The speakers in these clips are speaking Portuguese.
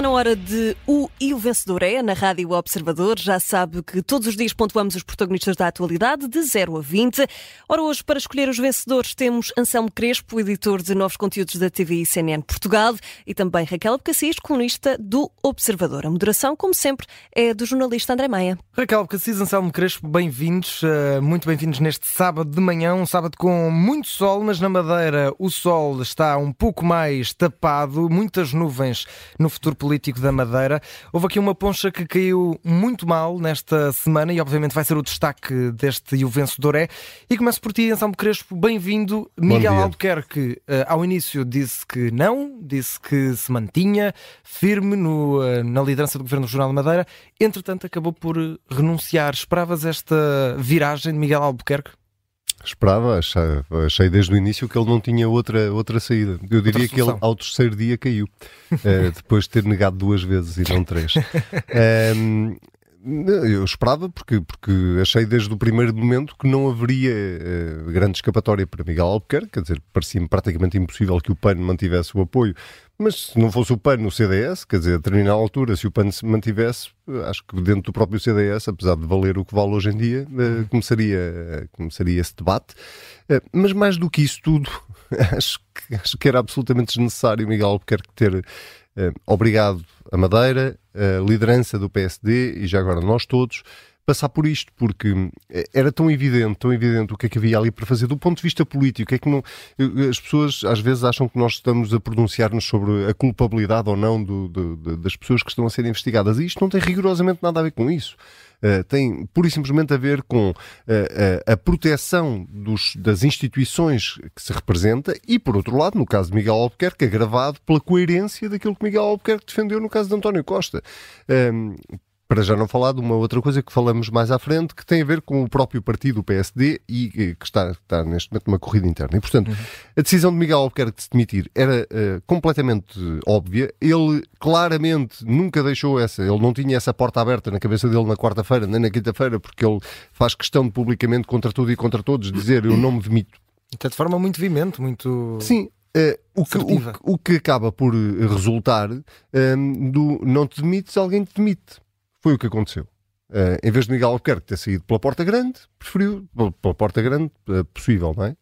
Está na hora de O e o Vencedor é, na Rádio Observador. Já sabe que todos os dias pontuamos os protagonistas da atualidade, de 0 a 20. Ora, hoje, para escolher os vencedores, temos Anselmo Crespo, editor de novos conteúdos da TV e CNN Portugal, e também Raquel Becassis, colunista do Observador. A moderação, como sempre, é do jornalista André Maia. Raquel Becassis, Anselmo Crespo, bem-vindos, uh, muito bem-vindos neste sábado de manhã, um sábado com muito sol, mas na Madeira o sol está um pouco mais tapado, muitas nuvens no futuro político da Madeira. Houve aqui uma poncha que caiu muito mal nesta semana e, obviamente, vai ser o destaque deste E o Vencedor é. E começo por ti, Anselmo Crespo. Bem-vindo. Miguel Albuquerque, uh, ao início, disse que não, disse que se mantinha firme no, uh, na liderança do Governo Regional de Madeira. Entretanto, acabou por renunciar. Esperavas esta viragem de Miguel Albuquerque? Esperava, achei, achei, desde o início que ele não tinha outra, outra saída. Eu diria que ele ao terceiro dia caiu, uh, depois de ter negado duas vezes e não três. Um, eu esperava, porque, porque achei desde o primeiro momento que não haveria uh, grande escapatória para Miguel Albuquerque, quer dizer, parecia-me praticamente impossível que o PAN mantivesse o apoio, mas se não fosse o PAN no CDS, quer dizer, a determinada altura, se o PAN se mantivesse, acho que dentro do próprio CDS, apesar de valer o que vale hoje em dia, uh, começaria, uh, começaria esse debate. mas mais do que isso tudo, acho que, acho que era absolutamente desnecessário Miguel Albuquerque ter obrigado a Madeira, liderança do PSD e já agora nós todos, passar por isto, porque eh, era tão evidente, tão evidente o que é que havia ali para fazer do ponto de vista político. É que não, as pessoas às vezes acham que nós estamos a pronunciar-nos sobre a culpabilidade ou não do, do, das pessoas que estão a ser investigadas. E isto não tem rigorosamente nada a ver com isso. Uh, tem pura e simplesmente a ver com uh, a proteção dos, das instituições que se representa e, por outro lado, no caso de Miguel Albuquerque, agravado pela coerência daquilo que Miguel Albuquerque defendeu no caso de António Costa. Para já não falar de uma outra coisa que falamos mais à frente, que tem a ver com o próprio partido, o PSD, e que está, está neste momento numa corrida interna. E, portanto, uhum. a decisão de Miguel Albuquerque de se demitir era uh, completamente óbvia. Ele claramente nunca deixou essa, ele não tinha essa porta aberta na cabeça dele na quarta-feira, nem na quinta-feira, porque ele faz questão de publicamente, contra tudo e contra todos, dizer eu não me demito. Então, de forma muito vimente, muito. Sim, Uh, o, que, o, o, que, acaba por resultar um, do não te demites, alguém te demite. Foi o que aconteceu. Uh, em vez de Miguel Albuquerque ter saído pela porta grande, preferiu pela porta grande uh, possível, não é?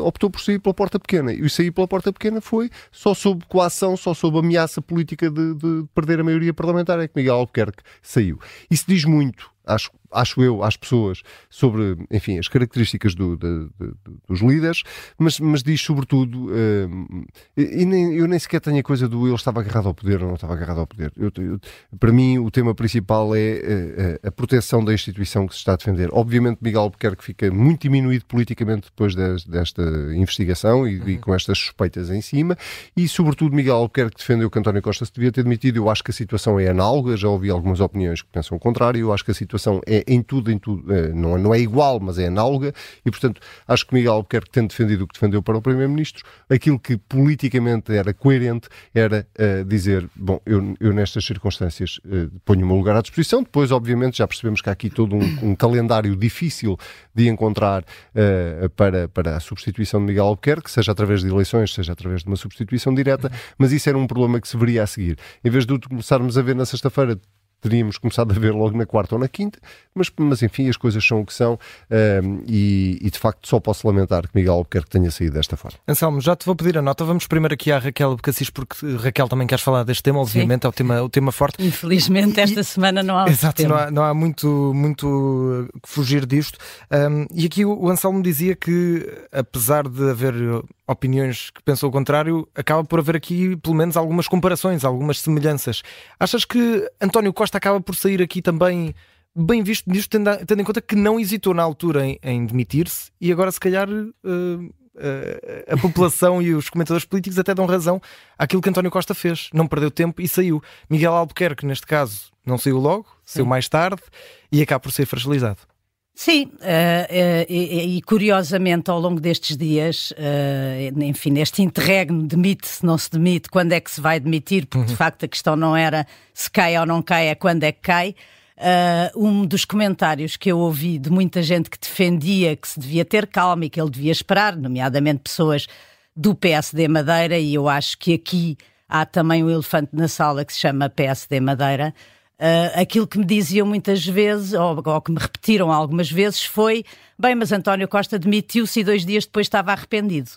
optou por sair pela porta pequena. E sair pela porta pequena foi só sob coação, só sob ameaça política de, de perder a maioria parlamentar. É que Miguel Albuquerque saiu. Isso diz muito acho, acho eu, às pessoas sobre, enfim, as características do, dos líderes, mas, mas diz sobretudo, uh, e nem, eu nem sequer tenho a coisa do ele estava agarrado ao poder ou não estava agarrado ao poder. Eu, eu, para mim, o tema principal é uh, a proteção da instituição que se está a defender. Obviamente, Miguel Albuquerque fica muito diminuído politicamente depois de, desta investigação e, uhum. e, com estas suspeitas em cima, e sobretudo Miguel Albuquerque defendeu que António Costa se devia ter demitido. Eu acho que a situação é análoga, já ouvi algumas opiniões que pensam o contrário, eu acho que a situação situação é em tudo, em tudo, é, não, é, não é igual, mas é análoga, e portanto acho que Miguel Albuquerque tem defendido o que defendeu para o Primeiro-Ministro, aquilo que politicamente era coerente era uh, dizer, bom, eu, eu nestas circunstâncias uh, ponho o meu lugar à disposição, depois obviamente já percebemos que há aqui todo um, um calendário difícil de encontrar uh, para, para a substituição de Miguel Albuquerque, seja através de eleições, seja através de uma substituição direta, mas isso era um problema que se veria a seguir. Em vez de começarmos a ver na sexta-feira teríamos começado a ver logo na quarta ou na quinta, mas, mas enfim, as coisas são o que são um, e, e, de facto só posso lamentar que Miguel Albuquerque tenha saído desta forma. Anselmo, já te vou pedir a nota. Vamos primeiro aqui à Raquel Becassis, porque Raquel também queres falar deste tema, obviamente, Sim. é o tema, o tema forte. Infelizmente, esta e, semana não há. Exato, não há, não há, muito, muito que fugir disto. Um, e aqui o Anselmo dizia que, apesar de haver opiniões que pensam o contrário, acaba por haver aqui pelo menos algumas comparações, algumas semelhanças. Achas que António Costa acaba por sair aqui também bem visto nisto, tendo, tendo em conta que não hesitou na altura em, em demitir-se e agora se calhar uh, uh, a população e os comentadores políticos até dão razão àquilo que António Costa fez. Não perdeu tempo e saiu. Miguel Albuquerque, neste caso, não saiu logo, saiu mais tarde e acaba por ser fragilizado. Sim, uh, uh, e, e, curiosamente ao longo destes dias, uh, enfim, neste interregno, demite-se, não se demite, quando é que se vai demitir, porque uhum. de facto a questão não era se cai ou não cai, é quando é que cai. um dos comentários que eu ouvi de muita gente que defendia que se devia ter calma e que ele devia esperar, nomeadamente pessoas do PSD Madeira, e eu acho que aqui há também um elefante na sala que se chama PSD Madeira. Uh, aquilo que me diziam muitas vezes, ou, ou, que me repetiram algumas vezes, foi: bem, mas António Costa demitiu-se e dois dias depois estava arrependido.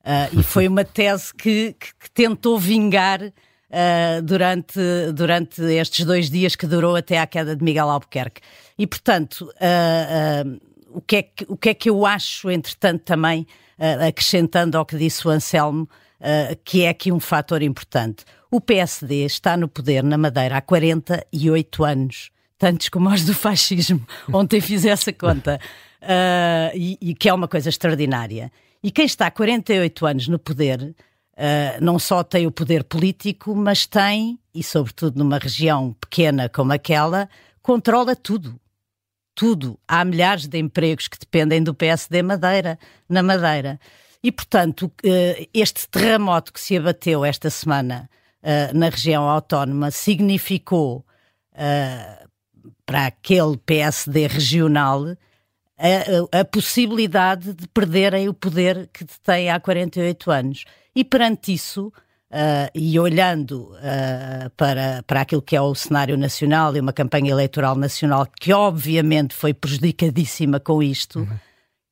Uh, e foi uma tese que, que, que tentou vingar uh, durante, durante estes dois dias que durou até à queda de Miguel Albuquerque. E, portanto, o, que é que, o que é que eu acho, entretanto, também, acrescentando ao que disse o Anselmo, que é aqui um fator importante. O PSD está no poder na Madeira há 48 anos tantos como os do fascismo. Ontem fiz essa conta. Uh, e, e, que é uma coisa extraordinária. E quem está há 48 anos no poder uh, não só tem o poder político, mas tem, e sobretudo numa região pequena como aquela, controla tudo. Tudo. Há milhares de empregos que dependem do PSD Madeira, na Madeira. E, portanto, uh, este terremoto que se abateu esta semana uh, na região autónoma significou para aquele PSD regional a, a, possibilidade de perderem o poder que têm há 48 anos. E perante isso, uh, e olhando uh, para, para aquilo que é o cenário nacional e uma campanha eleitoral nacional que obviamente foi prejudicadíssima com isto, uhum.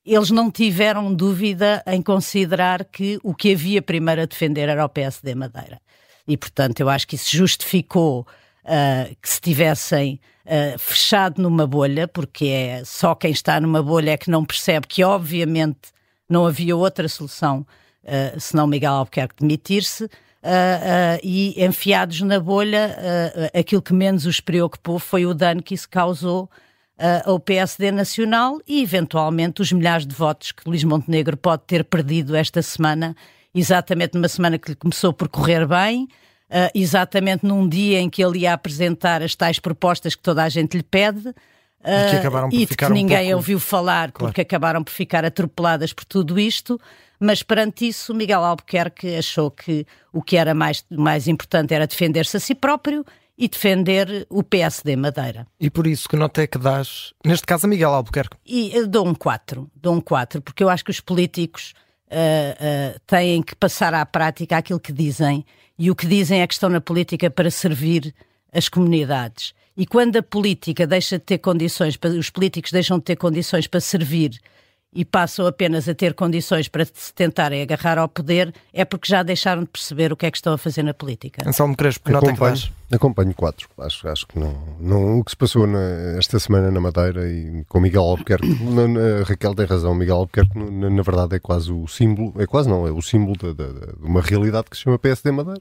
eles não tiveram dúvida em considerar que o que havia primeiro a defender era o PSD Madeira. E, portanto, eu acho que isso justificou uh, que se tivessem uh, fechado numa bolha, porque é só quem está numa bolha é que não percebe que, obviamente, não havia outra solução uh, senão Miguel Albuquerque demitir-se. Uh, e enfiados na bolha, aquilo que menos os preocupou foi o dano que isso causou ao PSD Nacional e, eventualmente, os milhares de votos que Luís Montenegro pode ter perdido esta semana, exatamente numa semana que lhe começou por correr bem, uh, exatamente num dia em que ele ia apresentar as tais propostas que toda a gente lhe pede. Uh, e que, ah, acabaram por e de que ninguém um pouco... ouviu falar claro. porque acabaram por ficar atropeladas por tudo isto, mas perante isso Miguel Albuquerque achou que o que era mais, mais importante era defender-se a si próprio e defender o PSD Madeira. E por isso que nota é que dás, neste caso a Miguel Albuquerque? E eh, dou um 4, dou um 4, porque eu acho que os políticos uh, uh, têm que passar à prática aquilo que dizem e o que dizem é que estão na política para servir as comunidades. E quando a política deixa de ter condições, os políticos deixam de ter condições para servir e passam apenas a ter condições para se tentarem agarrar ao poder, é porque já deixaram de perceber o que é que estão a fazer na política. Anselmo Crespo, nota acompanho, que acompanho quatro. Acho, acho que não, não, o que se passou na, esta semana na Madeira e com Miguel Albuquerque, na, na, Raquel tem razão, Miguel Albuquerque na, na, verdade é quase o símbolo, é quase não, é o símbolo de, de, de uma realidade que se chama PSD Madeira.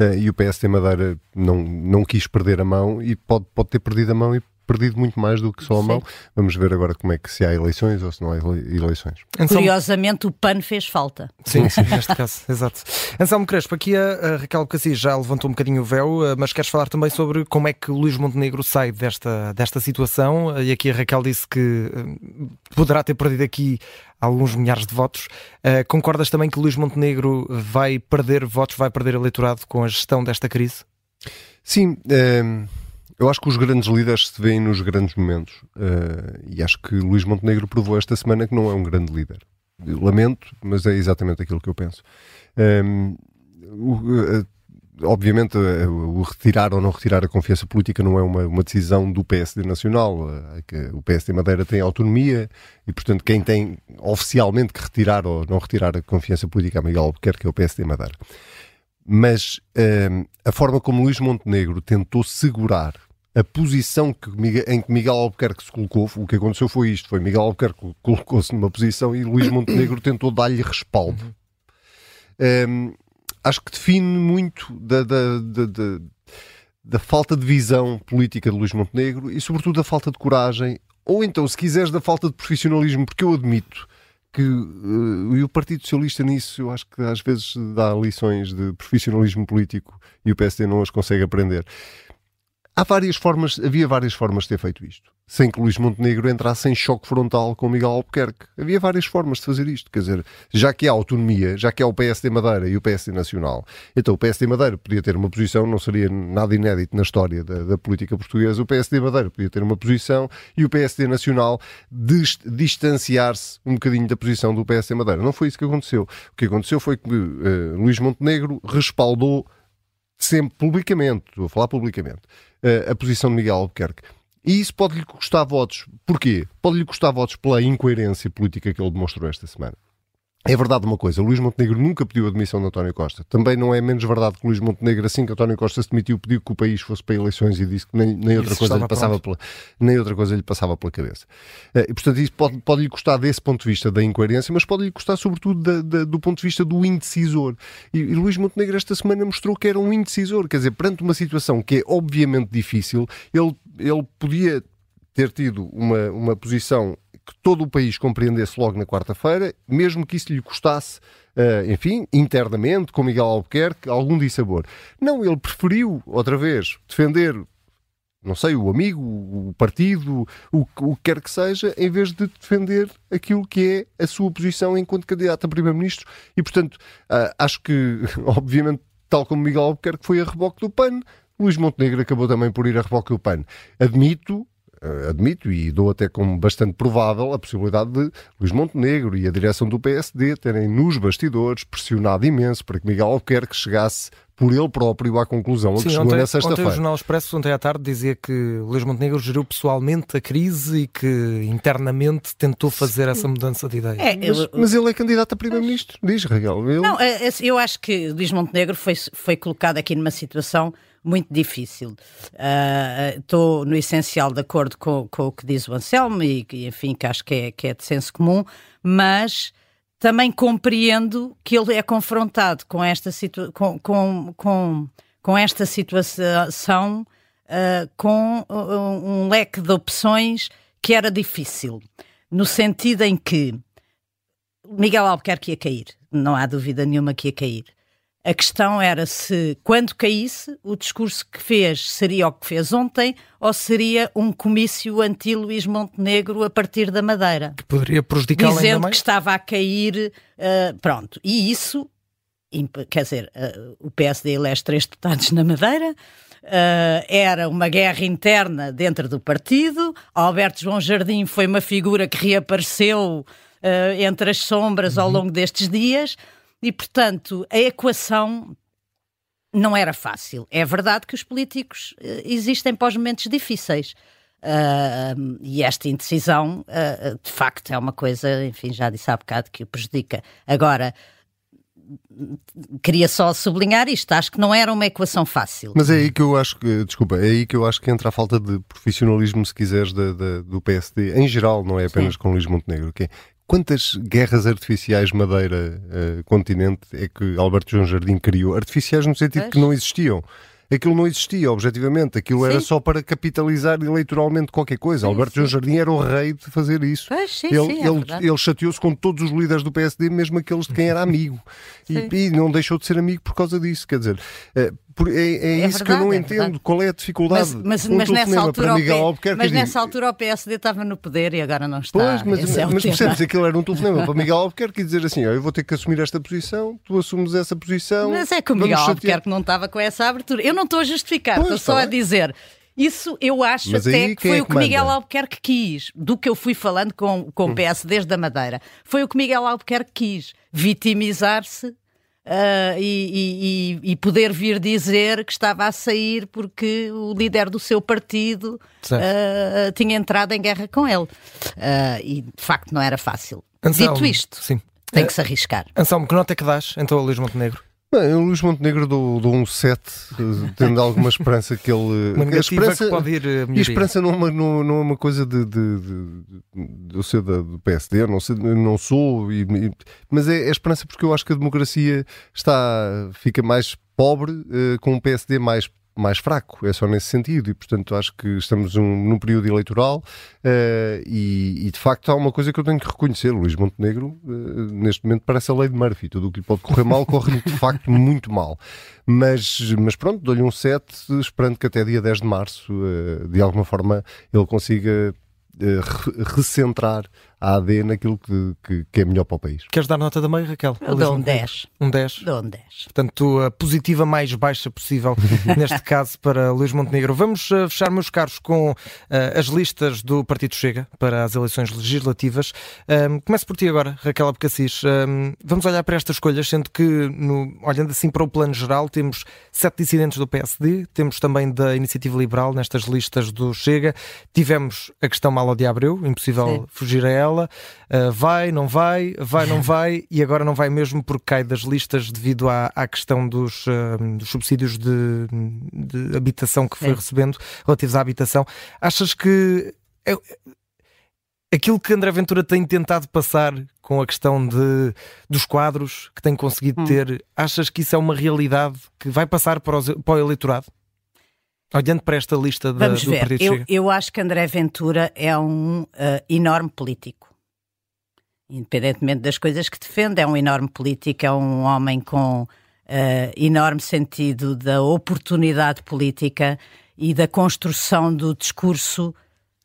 Uh, e o PSD Madeira não, não quis perder a mão e pode, pode ter perdido a mão e perdido muito mais do que só a mão. Vamos ver agora como é que se há eleições ou se não há eleições. Curiosamente, o PAN fez falta. Sim, sim, neste caso, exato. Anselmo Crespo, aqui a, a Raquel Cassis já levantou um bocadinho o véu, eh, mas queres falar também sobre como é que Luís Montenegro sai desta, desta situação? E aqui a Raquel disse que eh, poderá ter perdido aqui alguns milhares de votos. Uh, concordas também que Luís Montenegro vai perder votos, vai perder eleitorado com a gestão desta crise? Sim. Eu acho que os grandes líderes se veem nos grandes momentos uh, e acho que Luís Montenegro provou esta semana que não é um grande líder. Lamento, mas é exatamente aquilo que eu penso. Um, uh, obviamente, uh, o retirar ou não retirar a confiança política não é uma, uma decisão do PSD Nacional. o PSD Madeira tem autonomia e, portanto, quem tem oficialmente que retirar ou não retirar a confiança política a Miguel Albuquerque é o PSD Madeira. Mas a forma como Luís Montenegro tentou segurar a posição que, em que Miguel Albuquerque se colocou, o que aconteceu foi isto: foi Miguel Albuquerque colocou-se numa posição e Luís Montenegro tentou dar-lhe respaldo. Um, acho que define muito da, da, da, da, falta de visão política de Luís Montenegro e, sobretudo, da falta de coragem, ou então, se quiseres, da falta de profissionalismo, porque eu admito que uh, e o Partido Socialista nisso eu acho que às vezes dá lições de profissionalismo político e o PSD não as consegue aprender. Há várias formas, havia várias formas de ter feito isto, sem que Luís Montenegro entrasse em choque frontal com Miguel Albuquerque. Havia várias formas de fazer isto, quer dizer, já que há autonomia, já que há o PSD Madeira e o PSD Nacional, então o PSD Madeira podia ter uma posição, não seria nada inédito na história da, da política portuguesa, o PSD Madeira podia ter uma posição e o PSD Nacional distanciar-se um bocadinho da posição do PSD Madeira. Não foi isso que aconteceu. O que aconteceu foi que uh, Luís Montenegro respaldou sempre publicamente, estou a falar publicamente, uh, a posição de Miguel Albuquerque. E isso pode-lhe custar votos. Porquê? Pode-lhe custar votos pela incoerência política que ele demonstrou esta semana. É verdade uma coisa, Luís Montenegro nunca pediu a demissão de António Costa. Também não é menos verdade que Luís Montenegro, assim que António Costa se demitiu, pediu que o país fosse para eleições e disse que nem, nem outra, coisa lhe passava pela, nem outra coisa lhe passava pela cabeça. Eh, e, portanto, isso pode, pode lhe custar desse ponto de vista da incoerência, mas pode lhe custar sobretudo da, da, do ponto de vista do indecisor. E, e Luís Montenegro esta semana mostrou que era um indecisor, quer dizer, perante uma situação que é obviamente difícil, ele, ele podia ter tido uma, uma posição que todo o país compreendesse logo na quarta-feira, mesmo que isso lhe custasse, uh, enfim, internamente, com Miguel Albuquerque, algum dissabor. Não, ele preferiu, outra vez, defender não sei, o amigo, o partido, o, o que quer que seja, em vez de defender aquilo que é a sua posição enquanto candidato a Primeiro-Ministro. E, portanto, uh, acho que, obviamente, tal como Miguel Albuquerque foi a reboque do PAN, Luís Montenegro acabou também por ir a reboque do PAN. Admito admito e dou até como bastante provável a possibilidade de Luís Montenegro e a direção do PSD terem nos bastidores pressionado imenso para que Miguel Albuquerque chegasse por ele próprio à conclusão Sim, que chegou ontem, na sexta-feira. Ontem o Jornal Expresso, ontem à tarde, dizia que Luís Montenegro geriu pessoalmente a crise e que internamente tentou fazer essa mudança de ideia. É, mas, mas, ele é candidato a primeiro-ministro, diz Raquel. Ele... Não, é, é, eu acho que Luís Montenegro foi, foi colocado aqui numa situação muito difícil. Estou uh, no essencial de acordo com, com, o que diz o Anselmo e, enfim, que acho que é, que é de senso comum, mas também compreendo que ele é confrontado com esta, situa com, com, com, com esta situação uh, com um leque de opções que era difícil, no sentido em que Miguel Albuquerque ia cair, não há dúvida nenhuma que ia cair. A questão era se, quando caísse, o discurso que fez seria o que fez ontem ou seria um comício anti-Luís Montenegro a partir da Madeira. Que poderia prejudicar Dizendo ainda mais? que estava a cair, uh, pronto. E isso, quer dizer, uh, o PSD elege três deputados na Madeira, uh, era uma guerra interna dentro do partido, Alberto João Jardim foi uma figura que reapareceu entre as sombras uhum. ao longo destes dias e, portanto, a equação não era fácil. É verdade que os políticos uh, existem pós momentos difíceis. Uh, e esta indecisão, uh, de facto, é uma coisa, enfim, já disse há bocado que o prejudica. Agora, queria só sublinhar isto, acho que não era uma equação fácil. Mas é aí que eu acho que, desculpa, é aí que eu acho que entra a falta de profissionalismo, se quiseres, da, da, do PSD, em geral, não é apenas Sim. com Luís Montenegro, okay? Quantas guerras artificiais Madeira-Continente eh, é que Alberto João Jardim criou? Artificiais no sentido pois. que não existiam aquilo não existia, objetivamente. Aquilo sim. era só para capitalizar eleitoralmente qualquer coisa. Sim, Alberto sim. João Jardim era o rei de fazer isso. Pois, sim, ele, é ele, ele chateou-se com todos os líderes do PSD, mesmo aqueles de quem era amigo. e, e, não deixou de ser amigo por causa disso. Quer dizer, eh, é, é, é, isso verdade, que eu não é entendo. Qual é a dificuldade? Mas, mas, mas nessa, altura, Miguel mas nessa altura o PSD estava no poder e agora não está. Pois, mas, Esse mas, mas percebes, aquilo era um telefonema para Miguel Albuquerque dizer assim: eu vou ter que assumir esta posição, tu assumes essa posição. Mas é que o Miguel Albuquerque não estava com essa abertura. Eu não estou a justificar, pois, estou só a dizer. Isso eu acho Mas até que foi é o que Miguel Albuquerque quis, do que eu fui falando com, com o PS desde a Madeira. Foi o que Miguel Albuquerque quis, vitimizar-se Uh, e, e, e, poder vir dizer que estava a sair porque o líder do seu partido uh, tinha entrado em guerra com ele. Uh, e de facto não era fácil. Anselmo, Dito isto, sim. tem que se arriscar. Anselmo, que nota é que dás então a Luís Montenegro? Bem, o Luís Montenegro do, do um 7, tendo alguma esperança que ele. Uma negativa esperança, que pode ir a E a esperança não é uma, não, não é uma coisa de, de, de, eu ser do PSD, não, sei, não sou, e, mas é, é esperança porque eu acho que a democracia está, fica mais pobre uh, com um PSD mais mais fraco, é só nesse sentido, e portanto acho que estamos um, num período eleitoral uh, e, e, de facto há uma coisa que eu tenho que reconhecer: Luís Montenegro, uh, neste momento, parece a lei de Murphy, tudo o que lhe pode correr mal, corre de facto muito mal. Mas, mas pronto, dou-lhe um 7, esperando que até dia 10 de março, uh, de alguma forma, ele consiga recentrar a AD naquilo que, que, que, é melhor para o país. Queres dar nota da meia, Raquel? Eu dou um 10. Um 10? Dou um 10. Portanto, a positiva mais baixa possível, neste caso, para Luís Montenegro. Vamos uh, fechar, meus caros, com uh, as listas do Partido Chega para as eleições legislativas. Um, começo por ti agora, Raquel Abcacis. Um, vamos olhar para estas escolhas, sendo que, no, olhando assim para o plano geral, temos sete dissidentes do PSD, temos também da Iniciativa Liberal nestas listas do Chega, tivemos a questão Malo de Abreu, impossível Sim. fugir a ela, uh, vai, não vai, vai, não vai, e agora não vai mesmo porque cai das listas devido à, à questão dos, uh, dos subsídios de, de, habitação que foi recebendo, relativos à habitação. Achas que. É, aquilo que André Ventura tem tentado passar com a questão de, dos quadros que tem conseguido hum. ter, achas que isso é uma realidade que vai passar para, os, para o eleitorado? Olhando para esta lista da, Vamos do ver. Partido eu, Chega. eu acho que André Ventura é um uh, enorme político. Independentemente das coisas que defende, é um enorme político, é um homem com uh, enorme sentido da oportunidade política e da construção do discurso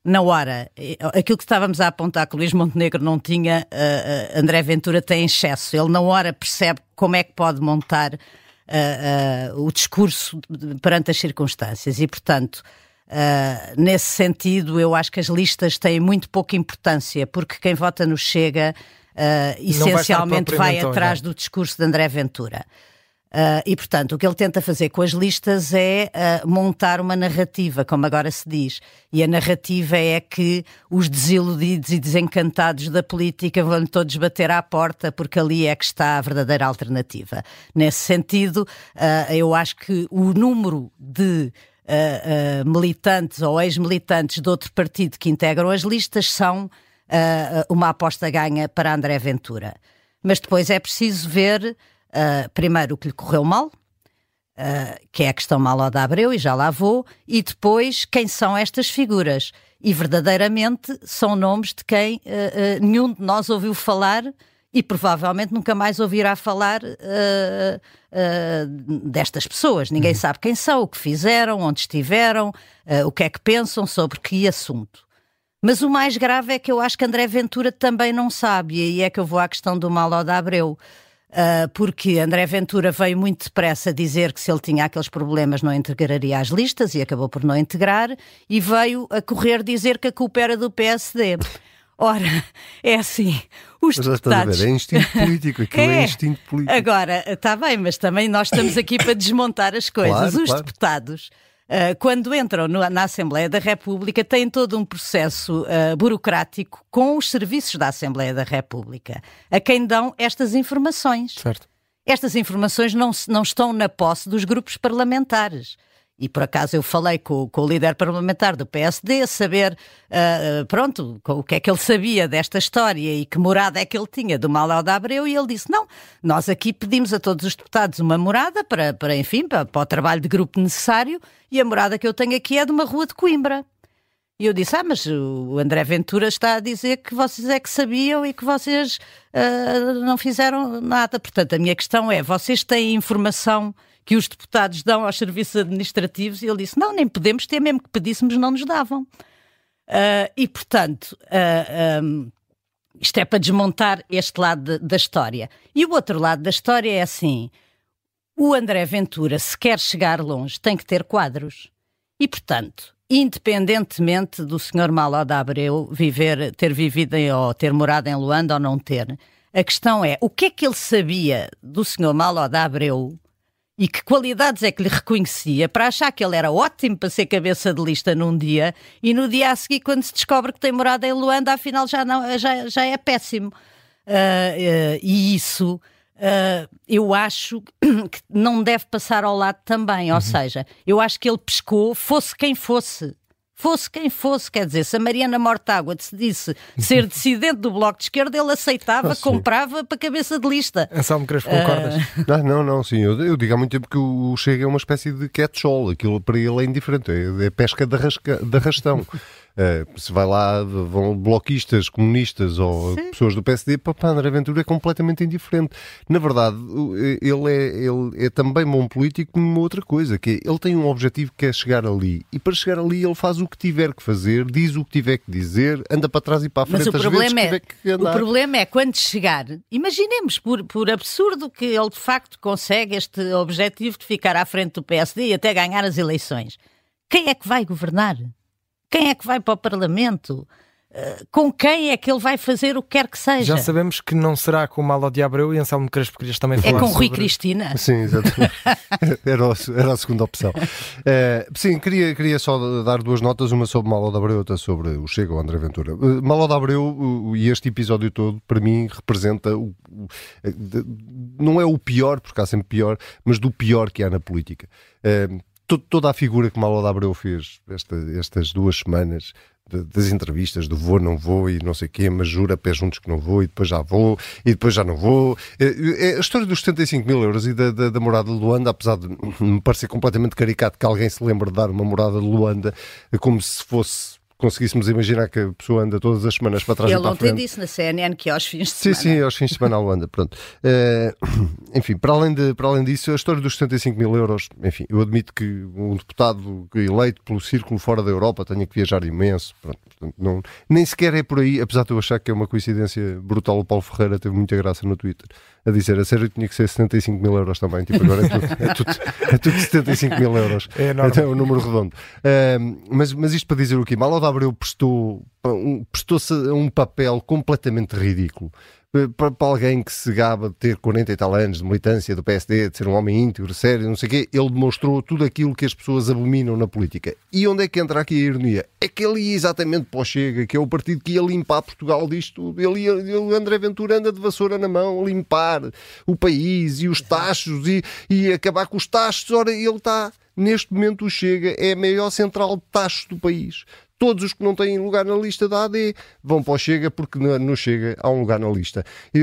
na hora. Aquilo que estávamos a apontar que o Luís Montenegro não tinha, uh, André Ventura tem excesso. Ele na hora percebe como é que pode montar uh, uh, o discurso perante as circunstâncias e, portanto, uh, nesse sentido, eu acho que as listas têm muito pouca importância, porque quem vota no Chega essencialmente vai, vai atrás do discurso de André Ventura. Uh, e, portanto, o que ele tenta fazer com as listas é uh, montar uma narrativa, como agora se diz. E a narrativa é que os desiludidos e desencantados da política vão todos bater à porta, porque ali é que está a verdadeira alternativa. Nesse sentido, uh, eu acho que o número de militantes ou ex-militantes de outro partido que integram as listas são uma aposta ganha para André Ventura. Mas depois é preciso ver uh, primeiro o que lhe correu mal, uh, que é a questão mal da Abreu, e já lá vou, e depois quem são estas figuras. E verdadeiramente são nomes de quem uh, nenhum de nós ouviu falar e provavelmente nunca mais ouvirá falar destas pessoas. Ninguém uhum. sabe quem são, o que fizeram, onde estiveram, o que é que pensam sobre que assunto. Mas o mais grave é que eu acho que André Ventura também não sabe, e aí é que eu vou à questão do mal da Abreu. Uh, porque André Ventura veio muito depressa dizer que se ele tinha aqueles problemas não integraria as listas e acabou por não integrar, e veio a correr dizer que a culpa era do PSD. Ora, é assim, os mas deputados... Ver, é instinto político, aquilo é, é instinto político. Agora, está bem, mas também nós estamos aqui para desmontar as coisas. Claro, os claro. deputados quando entram no, na Assembleia da República, têm todo um processo uh, burocrático com os serviços da Assembleia da República, a quem dão estas informações. Certo. Estas informações não, não estão na posse dos grupos parlamentares. E por acaso eu falei com, com o líder parlamentar do PSD, saber, uh, pronto, o que é que ele sabia desta história e que morada é que ele tinha do Malau da Abreu, e ele disse: não, nós aqui pedimos a todos os deputados uma morada para, para enfim, para, para o trabalho de grupo necessário, e a morada que eu tenho aqui é de uma rua de Coimbra. E eu disse: Ah, mas o André Ventura está a dizer que vocês é que sabiam e que vocês uh, não fizeram nada. Portanto, a minha questão é: vocês têm informação que os deputados dão aos serviços administrativos, e ele disse: não, nem podemos ter, mesmo que pedíssemos, não nos davam. Uh, e, portanto, uh, ah, um, isto é para desmontar este lado de, da história. E o outro lado da história é assim: o André Ventura, se quer chegar longe, tem que ter quadros. E, portanto, independentemente do senhor Maló da Abreu viver, ter vivido em, ou ter morado em Luanda ou não ter, a questão é o que é que ele sabia do senhor Maló da Abreu e que qualidades é que lhe reconhecia para achar que ele era ótimo para ser cabeça de lista num dia e no dia a seguir, quando se descobre que tem morada em Luanda, afinal já, não, já, já é péssimo. Uh, uh, e isso uh, eu acho que não deve passar ao lado também. Ou uhum. seja, eu acho que ele pescou, fosse quem fosse, fosse quem fosse, quer dizer, se a Mariana Mortágua disse ser dissidente do Bloco de Esquerda, ele aceitava, oh, comprava para cabeça de lista. Anselmo Crespo, concordas? Uh... Não, não, não, sim, eu, eu, digo há muito tempo que o Chega é uma espécie de catch-all, aquilo para ele é indiferente, é, é pesca de, arrasca, de arrastão. Uh, se vai lá, vão bloquistas, comunistas ou Sim. pessoas do PSD, para, André Ventura é completamente indiferente. Na verdade, ele é, ele é também bom político numa outra coisa, que é, ele tem um objetivo que é chegar ali. E para chegar ali ele faz o que tiver que fazer, diz o que tiver que dizer, anda para trás e para a frente Mas o problema é, O problema é quando chegar, imaginemos por, por absurdo que ele de facto consegue este objetivo de ficar à frente do PSD e até ganhar as eleições. Quem é que vai governar? Quem é que vai para o Parlamento? Uh, com quem é que ele vai fazer o que quer que seja? Já sabemos que não será com o Malo de Abreu e Anselmo Crespo querias também é falar É com sobre... Rui Cristina? Sim, exatamente. era, era a segunda opção. Uh, sim, queria, queria só dar duas notas, uma sobre Malo de Abreu e outra sobre o Chega ou André Ventura. Uh, Malo de Abreu e este episódio todo, para mim, representa o, o, não é o pior, porque há sempre pior, mas do pior que há na política. Uh, toda a figura que de Abreu fez esta, estas duas semanas das entrevistas do vou, não vou e não sei o quê, mas jura pé juntos que não vou e depois já vou e depois já não vou. É, é a história dos 75 mil euros e da, da, da, morada de Luanda, apesar de me parecer completamente caricato que alguém se lembre de dar uma morada de Luanda como se fosse conseguíssemos imaginar que a pessoa anda todas as semanas para trás Ele e para a frente. Ele ontem disse na CNN que aos fins de sim, semana. Sim, sim, aos fins de semana ao anda, pronto. Uh, enfim, para além, de, para além disso, a história dos 75 mil euros, enfim, eu admito que um deputado eleito pelo círculo fora da Europa tenha que viajar imenso, pronto, portanto, não, nem sequer é por aí, apesar de eu achar que é uma coincidência brutal, o Paulo Ferreira teve muita graça no Twitter a dizer a sério tinha que ser 75 mil euros também, tipo agora é tudo, é tudo, é tudo 75 mil euros, é enorme. Então, é um número redondo. Uh, mas, mas isto para dizer o quê? Malo de Abreu prestou, prestou-se um papel completamente ridículo para, alguém que se gaba de ter 40 e tal anos de militância do PSD, de ser um homem íntegro, sério, não sei o quê, ele demonstrou tudo aquilo que as pessoas abominam na política. E onde é que entra aqui a ironia? É que ele ia exatamente para o Chega, que é o partido que ia limpar Portugal disto tudo. Ele, ia, ele André Ventura anda de vassoura na mão, limpar o país e os taxos e, e acabar com os taxos. Ora, ele está neste momento o Chega é a maior central de taxos do país todos os que não têm lugar na lista da AD vão para o Chega porque no Chega há um lugar na lista. E?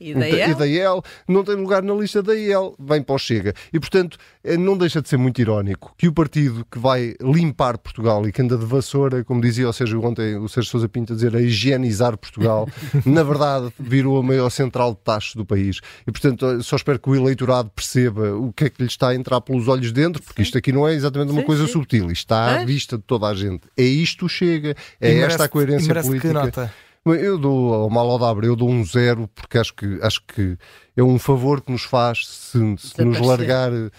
E da IEL? E da IEL não tem lugar na lista da IEL, vem para o Chega. E portanto, não deixa de ser muito irónico que o partido que vai limpar Portugal e que anda de vassoura, como dizia o Sérgio ontem, o Sérgio Sousa Pinto a dizer, a higienizar Portugal, na verdade virou a maior central de taxas do país. E portanto, só espero que o eleitorado perceba o que é que lhe está a entrar pelos olhos dentro, porque sim. isto aqui não é exatamente uma sim, coisa sim. subtil, isto está à vista de toda a gente é isto chega, é merece, esta a coerência política. Eu dou ao mal ao eu dou um zero, porque acho que, acho que é um favor que nos faz se, se nos largar uh,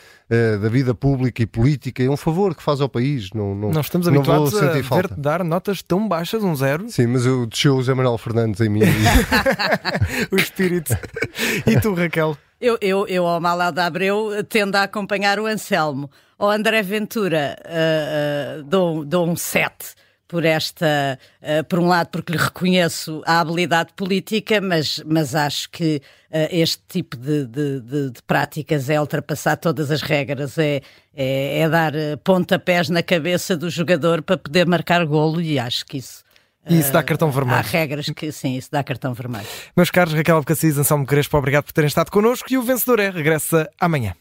da vida pública e política. É um favor que faz ao país. Não, não, Nós estamos não habituados a ver dar notas tão baixas, um zero. Sim, mas eu deixou o Zé Manuel Fernandes em mim. o espírito. E tu, Raquel? Eu, eu, eu ao Malado Abreu, tendo a acompanhar o Anselmo. Ao André Ventura, uh, uh, dou, dou um 7 por esta, uh, por um lado, porque lhe reconheço a habilidade política, mas, mas acho que uh, este tipo de, de, de, de, práticas é ultrapassar todas as regras, é, é, é, dar pontapés na cabeça do jogador para poder marcar golo e acho que isso. E isso dá cartão vermelho. Há regras que sim, isso dá cartão vermelho. Meus caros, Raquel Abcacis, Anselmo Crespo, obrigado por terem estado connosco e o vencedor é regressa amanhã.